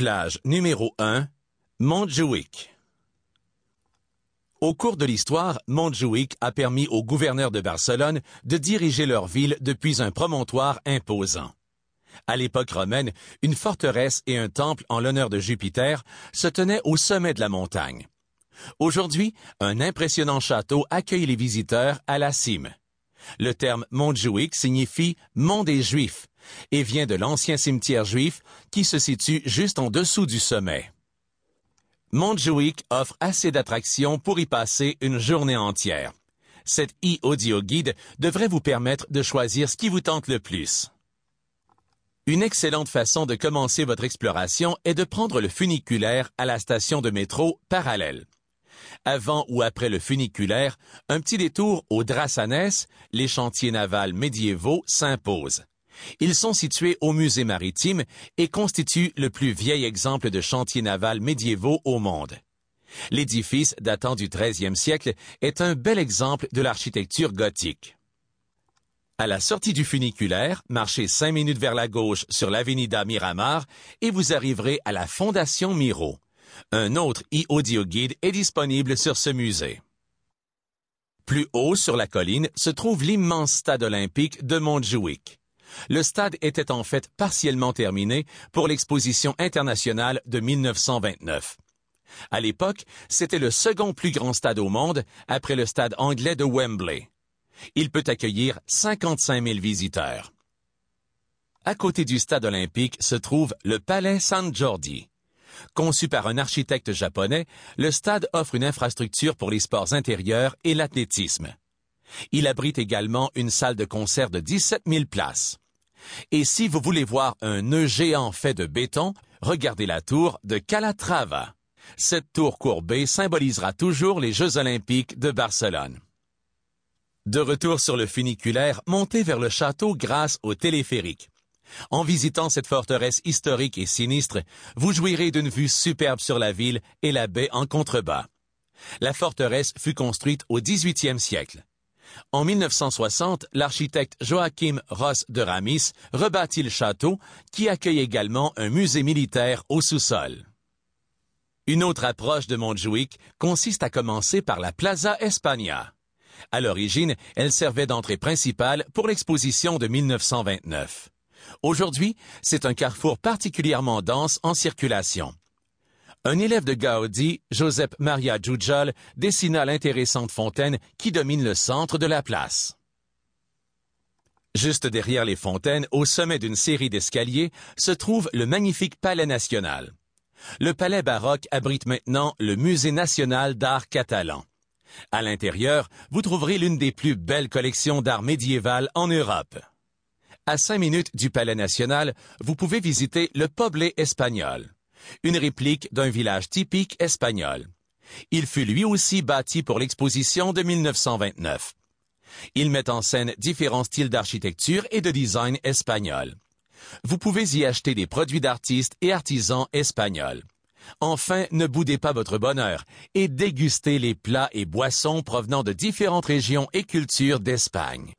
Plage numéro 1, Montjuic. Au cours de l'histoire, Montjuic a permis aux gouverneurs de Barcelone de diriger leur ville depuis un promontoire imposant. À l'époque romaine, une forteresse et un temple en l'honneur de Jupiter se tenaient au sommet de la montagne. Aujourd'hui, un impressionnant château accueille les visiteurs à la cime. Le terme Montjuic signifie Mont des Juifs et vient de l'ancien cimetière juif qui se situe juste en dessous du sommet. Montjuic offre assez d'attractions pour y passer une journée entière. Cette e-audio guide devrait vous permettre de choisir ce qui vous tente le plus. Une excellente façon de commencer votre exploration est de prendre le funiculaire à la station de métro parallèle. Avant ou après le funiculaire, un petit détour au Drassanès, les chantiers navals médiévaux s'imposent. Ils sont situés au musée maritime et constituent le plus vieil exemple de chantier naval médiévaux au monde. L'édifice datant du 13e siècle est un bel exemple de l'architecture gothique. À la sortie du funiculaire, marchez cinq minutes vers la gauche sur l'avenida Miramar et vous arriverez à la Fondation Miro. Un autre e-audio guide est disponible sur ce musée. Plus haut sur la colline se trouve l'immense stade olympique de Montjuic. Le stade était en fait partiellement terminé pour l'exposition internationale de 1929. À l'époque, c'était le second plus grand stade au monde après le stade anglais de Wembley. Il peut accueillir 55 000 visiteurs. À côté du stade olympique se trouve le Palais San Giorgi. Conçu par un architecte japonais, le stade offre une infrastructure pour les sports intérieurs et l'athlétisme. Il abrite également une salle de concert de 17 000 places. Et si vous voulez voir un nœud géant fait de béton, regardez la tour de Calatrava. Cette tour courbée symbolisera toujours les Jeux olympiques de Barcelone. De retour sur le funiculaire, montez vers le château grâce au téléphérique. En visitant cette forteresse historique et sinistre, vous jouirez d'une vue superbe sur la ville et la baie en contrebas. La forteresse fut construite au 18e siècle. En 1960, l'architecte Joachim Ross de Ramis rebâtit le château, qui accueille également un musée militaire au sous-sol. Une autre approche de Montjuic consiste à commencer par la Plaza España. À l'origine, elle servait d'entrée principale pour l'exposition de 1929. Aujourd'hui, c'est un carrefour particulièrement dense en circulation. Un élève de Gaudi, Joseph Maria Jujol, dessina l'intéressante fontaine qui domine le centre de la place. Juste derrière les fontaines, au sommet d'une série d'escaliers, se trouve le magnifique Palais national. Le palais baroque abrite maintenant le Musée national d'art catalan. À l'intérieur, vous trouverez l'une des plus belles collections d'art médiéval en Europe. À cinq minutes du Palais national, vous pouvez visiter le Poblé espagnol une réplique d'un village typique espagnol. Il fut lui aussi bâti pour l'exposition de 1929. Il met en scène différents styles d'architecture et de design espagnol. Vous pouvez y acheter des produits d'artistes et artisans espagnols. Enfin, ne boudez pas votre bonheur et dégustez les plats et boissons provenant de différentes régions et cultures d'Espagne.